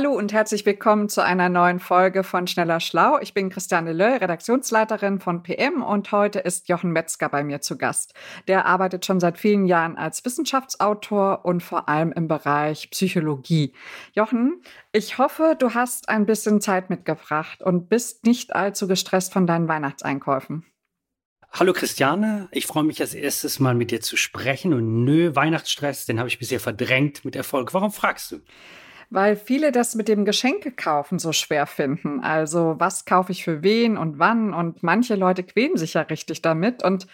Hallo und herzlich willkommen zu einer neuen Folge von Schneller Schlau. Ich bin Christiane Löll, Redaktionsleiterin von PM und heute ist Jochen Metzger bei mir zu Gast. Der arbeitet schon seit vielen Jahren als Wissenschaftsautor und vor allem im Bereich Psychologie. Jochen, ich hoffe, du hast ein bisschen Zeit mitgebracht und bist nicht allzu gestresst von deinen Weihnachtseinkäufen. Hallo Christiane, ich freue mich als erstes mal mit dir zu sprechen und nö, Weihnachtsstress, den habe ich bisher verdrängt mit Erfolg. Warum fragst du? Weil viele das mit dem Geschenkekaufen so schwer finden. Also was kaufe ich für wen und wann? Und manche Leute quälen sich ja richtig damit und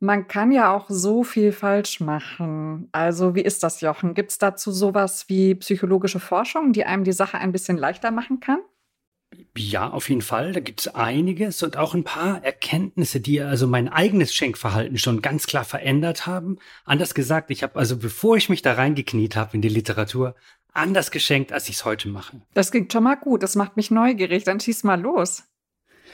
man kann ja auch so viel falsch machen. Also wie ist das, Jochen? Gibt es dazu sowas wie psychologische Forschung, die einem die Sache ein bisschen leichter machen kann? Ja, auf jeden Fall. Da gibt es einiges und auch ein paar Erkenntnisse, die also mein eigenes Schenkverhalten schon ganz klar verändert haben. Anders gesagt, ich habe also, bevor ich mich da reingekniet habe in die Literatur, anders geschenkt, als ich es heute mache. Das klingt schon mal gut. Das macht mich neugierig. Dann schieß mal los.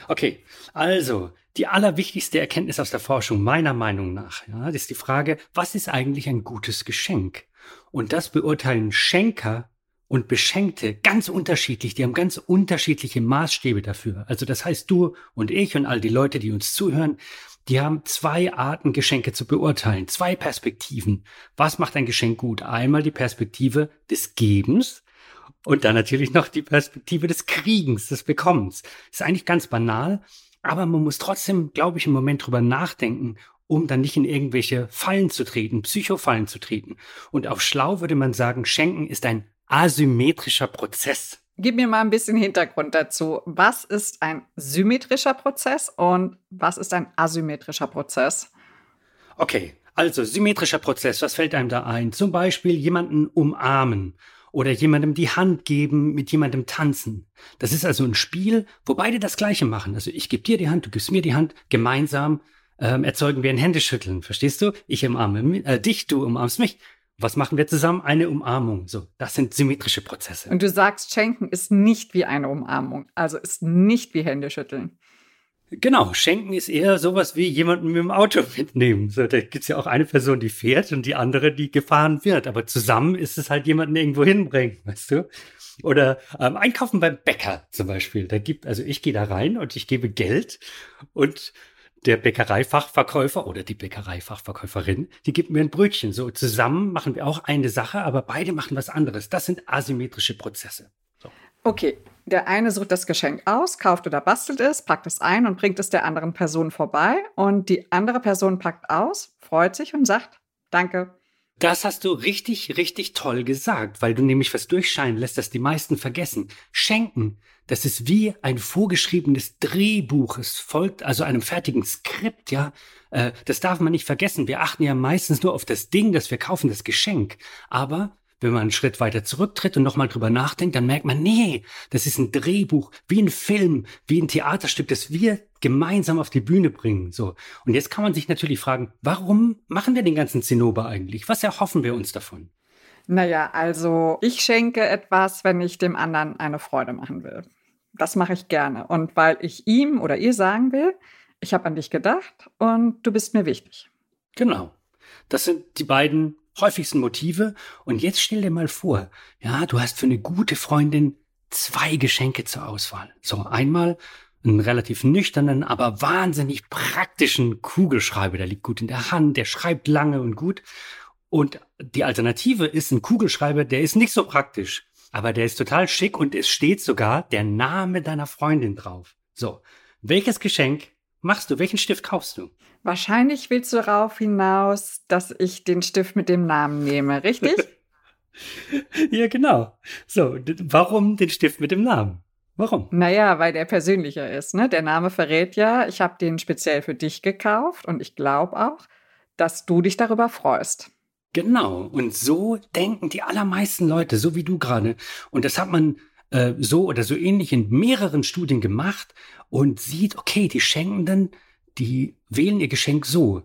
Okay, also die allerwichtigste Erkenntnis aus der Forschung meiner Meinung nach, ja, ist die Frage, was ist eigentlich ein gutes Geschenk? Und das beurteilen Schenker und Beschenkte ganz unterschiedlich. Die haben ganz unterschiedliche Maßstäbe dafür. Also das heißt, du und ich und all die Leute, die uns zuhören, die haben zwei Arten, Geschenke zu beurteilen, zwei Perspektiven. Was macht ein Geschenk gut? Einmal die Perspektive des Gebens und dann natürlich noch die Perspektive des Kriegens, des Bekommens. Ist eigentlich ganz banal, aber man muss trotzdem, glaube ich, im Moment drüber nachdenken, um dann nicht in irgendwelche Fallen zu treten, Psychofallen zu treten. Und auf schlau würde man sagen, Schenken ist ein asymmetrischer Prozess. Gib mir mal ein bisschen Hintergrund dazu. Was ist ein symmetrischer Prozess und was ist ein asymmetrischer Prozess? Okay, also symmetrischer Prozess, was fällt einem da ein? Zum Beispiel jemanden umarmen oder jemandem die Hand geben, mit jemandem tanzen. Das ist also ein Spiel, wo beide das Gleiche machen. Also ich gebe dir die Hand, du gibst mir die Hand, gemeinsam ähm, erzeugen wir ein Händeschütteln. Verstehst du? Ich umarme äh, dich, du umarmst mich. Was machen wir zusammen? Eine Umarmung. So, das sind symmetrische Prozesse. Und du sagst, Schenken ist nicht wie eine Umarmung, also ist nicht wie Händeschütteln. Genau, Schenken ist eher sowas wie jemanden mit dem Auto mitnehmen. So, da gibt's ja auch eine Person, die fährt und die andere, die gefahren wird. Aber zusammen ist es halt jemanden irgendwo hinbringen, weißt du? Oder ähm, einkaufen beim Bäcker zum Beispiel. Da gibt, also ich gehe da rein und ich gebe Geld und der Bäckereifachverkäufer oder die Bäckereifachverkäuferin, die gibt mir ein Brötchen. So zusammen machen wir auch eine Sache, aber beide machen was anderes. Das sind asymmetrische Prozesse. So. Okay, der eine sucht das Geschenk aus, kauft oder bastelt es, packt es ein und bringt es der anderen Person vorbei. Und die andere Person packt aus, freut sich und sagt, danke. Das hast du richtig, richtig toll gesagt, weil du nämlich was durchscheinen lässt, das die meisten vergessen. Schenken, das ist wie ein vorgeschriebenes Drehbuch. Es folgt also einem fertigen Skript, ja. Äh, das darf man nicht vergessen. Wir achten ja meistens nur auf das Ding, das wir kaufen, das Geschenk. Aber wenn man einen Schritt weiter zurücktritt und nochmal drüber nachdenkt, dann merkt man, nee, das ist ein Drehbuch, wie ein Film, wie ein Theaterstück, das wir gemeinsam auf die Bühne bringen. So. Und jetzt kann man sich natürlich fragen, warum machen wir den ganzen Zinnober eigentlich? Was erhoffen wir uns davon? Naja, also ich schenke etwas, wenn ich dem anderen eine Freude machen will. Das mache ich gerne. Und weil ich ihm oder ihr sagen will, ich habe an dich gedacht und du bist mir wichtig. Genau. Das sind die beiden häufigsten Motive. Und jetzt stell dir mal vor, ja, du hast für eine gute Freundin zwei Geschenke zur Auswahl. So, einmal einen relativ nüchternen, aber wahnsinnig praktischen Kugelschreiber. Der liegt gut in der Hand, der schreibt lange und gut. Und die Alternative ist ein Kugelschreiber, der ist nicht so praktisch, aber der ist total schick und es steht sogar der Name deiner Freundin drauf. So, welches Geschenk machst du? Welchen Stift kaufst du? Wahrscheinlich willst du darauf hinaus, dass ich den Stift mit dem Namen nehme, richtig? ja, genau. So, warum den Stift mit dem Namen? Warum? Naja, weil der persönlicher ist. Ne? Der Name verrät ja, ich habe den speziell für dich gekauft und ich glaube auch, dass du dich darüber freust. Genau. Und so denken die allermeisten Leute, so wie du gerade. Und das hat man äh, so oder so ähnlich in mehreren Studien gemacht und sieht, okay, die Schenkenden, die wählen ihr Geschenk so.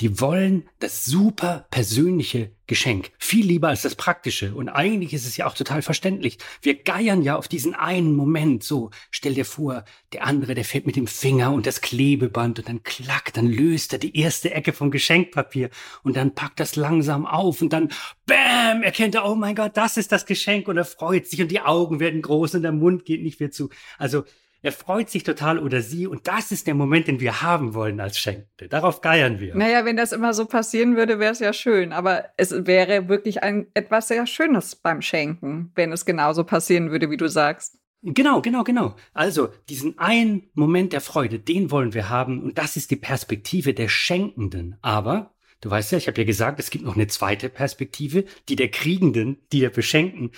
Die wollen das super persönliche Geschenk. Viel lieber als das praktische. Und eigentlich ist es ja auch total verständlich. Wir geiern ja auf diesen einen Moment. So, stell dir vor, der andere, der fällt mit dem Finger und das Klebeband und dann klack, dann löst er die erste Ecke vom Geschenkpapier und dann packt das langsam auf und dann bam, erkennt er, oh mein Gott, das ist das Geschenk und er freut sich und die Augen werden groß und der Mund geht nicht mehr zu. Also, er freut sich total oder sie und das ist der Moment, den wir haben wollen als Schenkende. Darauf geiern wir. Naja, wenn das immer so passieren würde, wäre es ja schön. Aber es wäre wirklich ein etwas sehr Schönes beim Schenken, wenn es genauso passieren würde, wie du sagst. Genau, genau, genau. Also diesen einen Moment der Freude, den wollen wir haben und das ist die Perspektive der Schenkenden. Aber Du weißt ja, ich habe ja gesagt, es gibt noch eine zweite Perspektive, die der Kriegenden, die der Beschenken.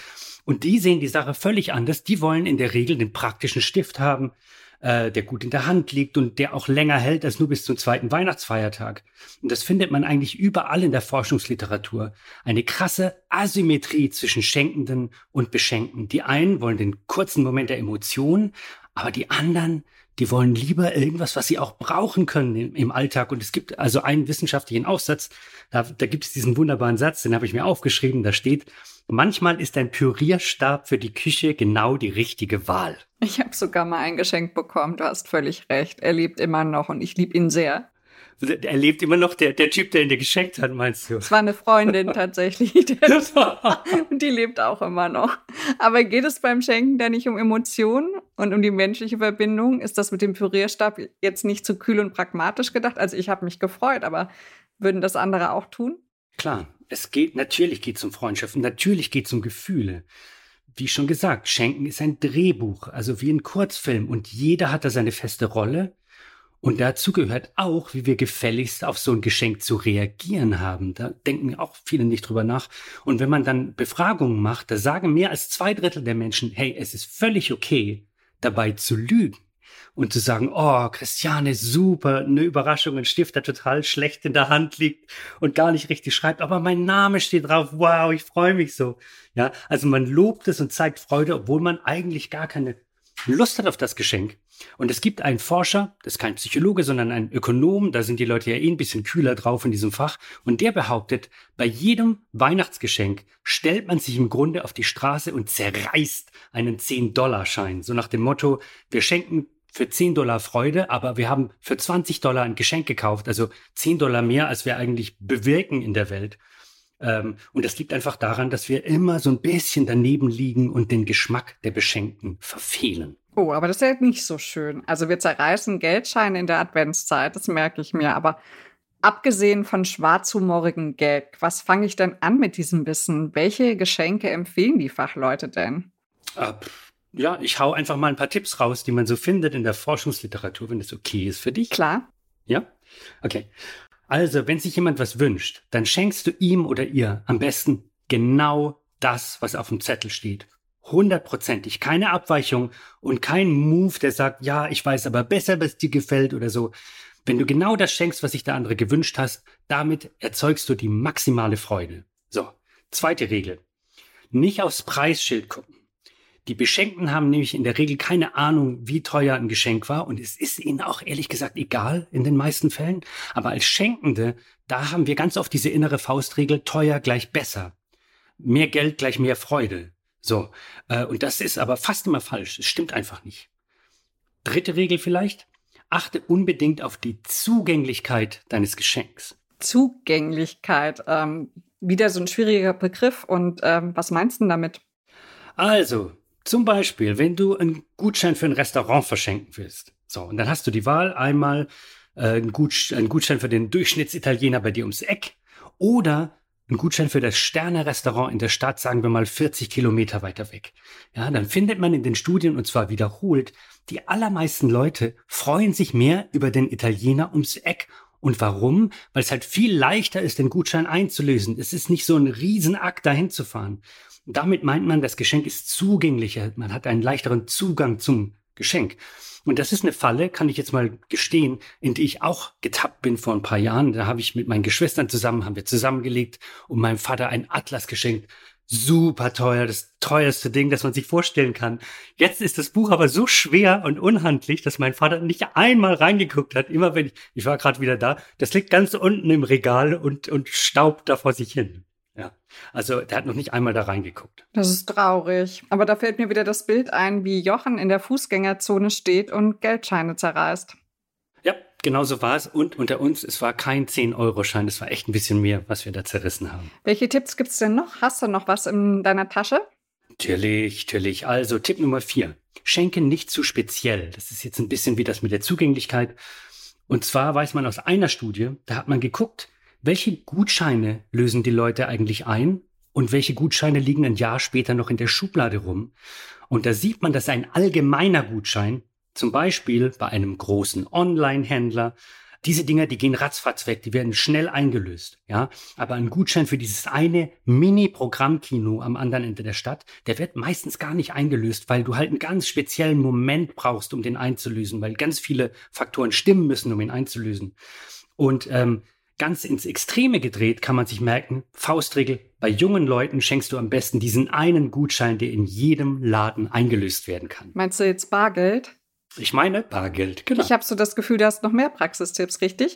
Und die sehen die Sache völlig anders. Die wollen in der Regel den praktischen Stift haben, äh, der gut in der Hand liegt und der auch länger hält als nur bis zum zweiten Weihnachtsfeiertag. Und das findet man eigentlich überall in der Forschungsliteratur. Eine krasse Asymmetrie zwischen Schenkenden und Beschenken. Die einen wollen den kurzen Moment der Emotion, aber die anderen die wollen lieber irgendwas, was sie auch brauchen können im, im Alltag. Und es gibt also einen wissenschaftlichen Aufsatz, da, da gibt es diesen wunderbaren Satz, den habe ich mir aufgeschrieben, da steht, manchmal ist ein Pürierstab für die Küche genau die richtige Wahl. Ich habe sogar mal ein Geschenk bekommen, du hast völlig recht. Er lebt immer noch und ich liebe ihn sehr. Er lebt immer noch, der, der Typ, der ihn dir geschenkt hat, meinst du? Es war eine Freundin tatsächlich. und die lebt auch immer noch. Aber geht es beim Schenken da nicht um Emotionen und um die menschliche Verbindung? Ist das mit dem Pürierstab jetzt nicht zu kühl und pragmatisch gedacht? Also ich habe mich gefreut, aber würden das andere auch tun? Klar, es geht, natürlich geht es um Freundschaften, natürlich geht es um Gefühle. Wie schon gesagt, Schenken ist ein Drehbuch, also wie ein Kurzfilm und jeder hat da seine feste Rolle und dazu gehört auch, wie wir gefälligst auf so ein Geschenk zu reagieren haben. Da denken auch viele nicht drüber nach. Und wenn man dann Befragungen macht, da sagen mehr als zwei Drittel der Menschen, hey, es ist völlig okay, dabei zu lügen und zu sagen, oh, Christiane, super, eine Überraschung, ein Stift, der total schlecht in der Hand liegt und gar nicht richtig schreibt, aber mein Name steht drauf, wow, ich freue mich so. Ja, also man lobt es und zeigt Freude, obwohl man eigentlich gar keine Lust hat auf das Geschenk. Und es gibt einen Forscher, das ist kein Psychologe, sondern ein Ökonom, da sind die Leute ja eh ein bisschen kühler drauf in diesem Fach, und der behauptet, bei jedem Weihnachtsgeschenk stellt man sich im Grunde auf die Straße und zerreißt einen 10-Dollar-Schein. So nach dem Motto, wir schenken für 10 Dollar Freude, aber wir haben für 20 Dollar ein Geschenk gekauft, also 10 Dollar mehr, als wir eigentlich bewirken in der Welt. Ähm, und das liegt einfach daran, dass wir immer so ein bisschen daneben liegen und den Geschmack der Beschenkten verfehlen. Oh, aber das ist ja nicht so schön. Also wir zerreißen Geldscheine in der Adventszeit, das merke ich mir. Aber abgesehen von schwarzhumorigen Gag, was fange ich denn an mit diesem Wissen? Welche Geschenke empfehlen die Fachleute denn? Äh, ja, ich hau einfach mal ein paar Tipps raus, die man so findet in der Forschungsliteratur, wenn das okay ist für dich. Klar. Ja? Okay. Also, wenn sich jemand was wünscht, dann schenkst du ihm oder ihr am besten genau das, was auf dem Zettel steht hundertprozentig, keine Abweichung und kein Move, der sagt, ja, ich weiß aber besser, was dir gefällt oder so. Wenn du genau das schenkst, was sich der andere gewünscht hast, damit erzeugst du die maximale Freude. So, zweite Regel. Nicht aufs Preisschild gucken. Die Beschenkten haben nämlich in der Regel keine Ahnung, wie teuer ein Geschenk war und es ist ihnen auch ehrlich gesagt egal in den meisten Fällen. Aber als Schenkende, da haben wir ganz oft diese innere Faustregel, teuer gleich besser. Mehr Geld gleich mehr Freude. So, äh, und das ist aber fast immer falsch. Es stimmt einfach nicht. Dritte Regel vielleicht. Achte unbedingt auf die Zugänglichkeit deines Geschenks. Zugänglichkeit, ähm, wieder so ein schwieriger Begriff. Und ähm, was meinst du damit? Also, zum Beispiel, wenn du einen Gutschein für ein Restaurant verschenken willst. So, und dann hast du die Wahl, einmal äh, einen, einen Gutschein für den Durchschnittsitaliener bei dir ums Eck oder ein Gutschein für das Sterne-Restaurant in der Stadt, sagen wir mal 40 Kilometer weiter weg. Ja, dann findet man in den Studien, und zwar wiederholt, die allermeisten Leute freuen sich mehr über den Italiener ums Eck. Und warum? Weil es halt viel leichter ist, den Gutschein einzulösen. Es ist nicht so ein Riesenakt, dahin zu fahren. damit meint man, das Geschenk ist zugänglicher. Man hat einen leichteren Zugang zum Geschenk. Und das ist eine Falle, kann ich jetzt mal gestehen, in die ich auch getappt bin vor ein paar Jahren. Da habe ich mit meinen Geschwistern zusammen, haben wir zusammengelegt und meinem Vater einen Atlas geschenkt. super teuer, das teuerste Ding, das man sich vorstellen kann. Jetzt ist das Buch aber so schwer und unhandlich, dass mein Vater nicht einmal reingeguckt hat. Immer wenn ich, ich war gerade wieder da, das liegt ganz unten im Regal und, und staubt da vor sich hin. Ja, also der hat noch nicht einmal da reingeguckt. Das ist traurig. Aber da fällt mir wieder das Bild ein, wie Jochen in der Fußgängerzone steht und Geldscheine zerreißt. Ja, genau so war es. Und unter uns, es war kein 10-Euro-Schein, es war echt ein bisschen mehr, was wir da zerrissen haben. Welche Tipps gibt's denn noch? Hast du noch was in deiner Tasche? Natürlich, natürlich. Also Tipp Nummer vier. Schenke nicht zu speziell. Das ist jetzt ein bisschen wie das mit der Zugänglichkeit. Und zwar weiß man aus einer Studie, da hat man geguckt, welche Gutscheine lösen die Leute eigentlich ein und welche Gutscheine liegen ein Jahr später noch in der Schublade rum. Und da sieht man, dass ein allgemeiner Gutschein zum Beispiel bei einem großen Online-Händler. Diese Dinger, die gehen ratzfatz weg, die werden schnell eingelöst, ja. Aber ein Gutschein für dieses eine Mini-Programmkino am anderen Ende der Stadt, der wird meistens gar nicht eingelöst, weil du halt einen ganz speziellen Moment brauchst, um den einzulösen, weil ganz viele Faktoren stimmen müssen, um ihn einzulösen. Und ähm, ganz ins Extreme gedreht kann man sich merken, Faustregel, bei jungen Leuten schenkst du am besten diesen einen Gutschein, der in jedem Laden eingelöst werden kann. Meinst du jetzt Bargeld? Ich meine Bargeld, genau. Ich habe so das Gefühl, du hast noch mehr Praxistipps, richtig?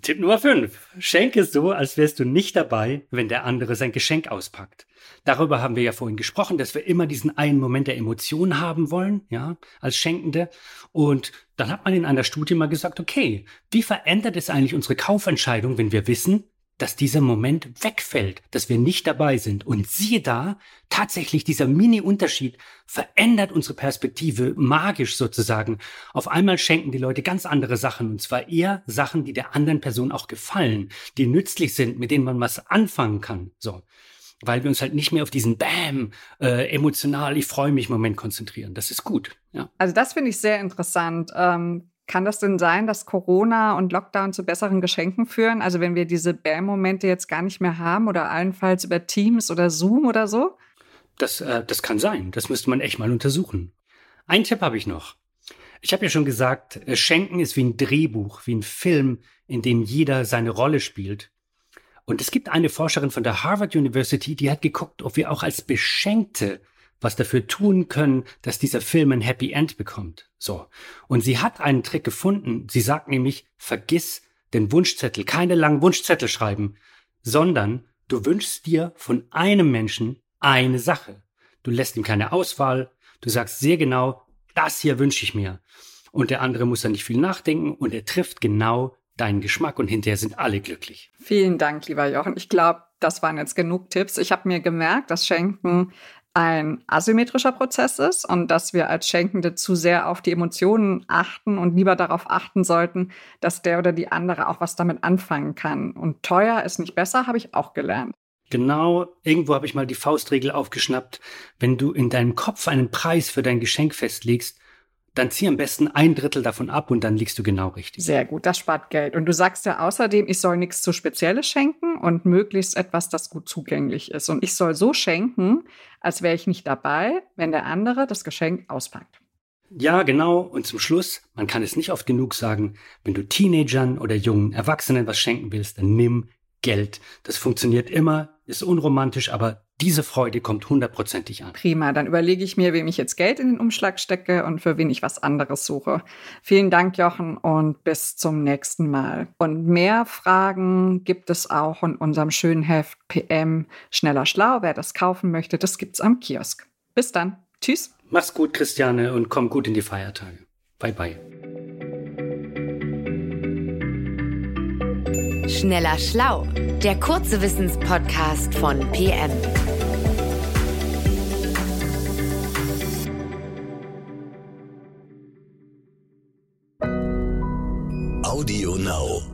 Tipp Nummer 5. Schenke so, als wärst du nicht dabei, wenn der andere sein Geschenk auspackt. Darüber haben wir ja vorhin gesprochen, dass wir immer diesen einen Moment der Emotion haben wollen, ja, als Schenkende. Und dann hat man in einer Studie mal gesagt, okay, wie verändert es eigentlich unsere Kaufentscheidung, wenn wir wissen, dass dieser Moment wegfällt, dass wir nicht dabei sind. Und siehe da, tatsächlich dieser Mini-Unterschied verändert unsere Perspektive magisch sozusagen. Auf einmal schenken die Leute ganz andere Sachen, und zwar eher Sachen, die der anderen Person auch gefallen, die nützlich sind, mit denen man was anfangen kann. So. Weil wir uns halt nicht mehr auf diesen Bam, äh, emotional, ich freue mich Moment konzentrieren. Das ist gut. Ja. Also das finde ich sehr interessant. Ähm kann das denn sein, dass Corona und Lockdown zu besseren Geschenken führen? Also wenn wir diese Bam-Momente jetzt gar nicht mehr haben oder allenfalls über Teams oder Zoom oder so? Das, äh, das kann sein. Das müsste man echt mal untersuchen. Ein Tipp habe ich noch. Ich habe ja schon gesagt, äh, Schenken ist wie ein Drehbuch, wie ein Film, in dem jeder seine Rolle spielt. Und es gibt eine Forscherin von der Harvard University, die hat geguckt, ob wir auch als Beschenkte was dafür tun können, dass dieser Film ein Happy End bekommt. So. Und sie hat einen Trick gefunden. Sie sagt nämlich, vergiss den Wunschzettel, keine langen Wunschzettel schreiben, sondern du wünschst dir von einem Menschen eine Sache. Du lässt ihm keine Auswahl. Du sagst sehr genau, das hier wünsche ich mir. Und der andere muss dann nicht viel nachdenken und er trifft genau deinen Geschmack und hinterher sind alle glücklich. Vielen Dank, lieber Jochen. Ich glaube, das waren jetzt genug Tipps. Ich habe mir gemerkt, dass Schenken ein asymmetrischer Prozess ist und dass wir als Schenkende zu sehr auf die Emotionen achten und lieber darauf achten sollten, dass der oder die andere auch was damit anfangen kann. Und teuer ist nicht besser, habe ich auch gelernt. Genau, irgendwo habe ich mal die Faustregel aufgeschnappt. Wenn du in deinem Kopf einen Preis für dein Geschenk festlegst, dann zieh am besten ein Drittel davon ab und dann liegst du genau richtig. Sehr gut, das spart Geld. Und du sagst ja außerdem, ich soll nichts zu Spezielles schenken und möglichst etwas, das gut zugänglich ist. Und ich soll so schenken, als wäre ich nicht dabei, wenn der andere das Geschenk auspackt. Ja, genau. Und zum Schluss, man kann es nicht oft genug sagen, wenn du Teenagern oder jungen Erwachsenen was schenken willst, dann nimm Geld. Das funktioniert immer, ist unromantisch, aber diese Freude kommt hundertprozentig an. Prima, dann überlege ich mir, wem ich jetzt Geld in den Umschlag stecke und für wen ich was anderes suche. Vielen Dank, Jochen, und bis zum nächsten Mal. Und mehr Fragen gibt es auch in unserem schönen Heft PM Schneller Schlau. Wer das kaufen möchte, das gibt's am Kiosk. Bis dann. Tschüss. Mach's gut, Christiane, und komm gut in die Feiertage. Bye, bye. Schneller Schlau, der kurze Wissenspodcast von PM. Audio Now.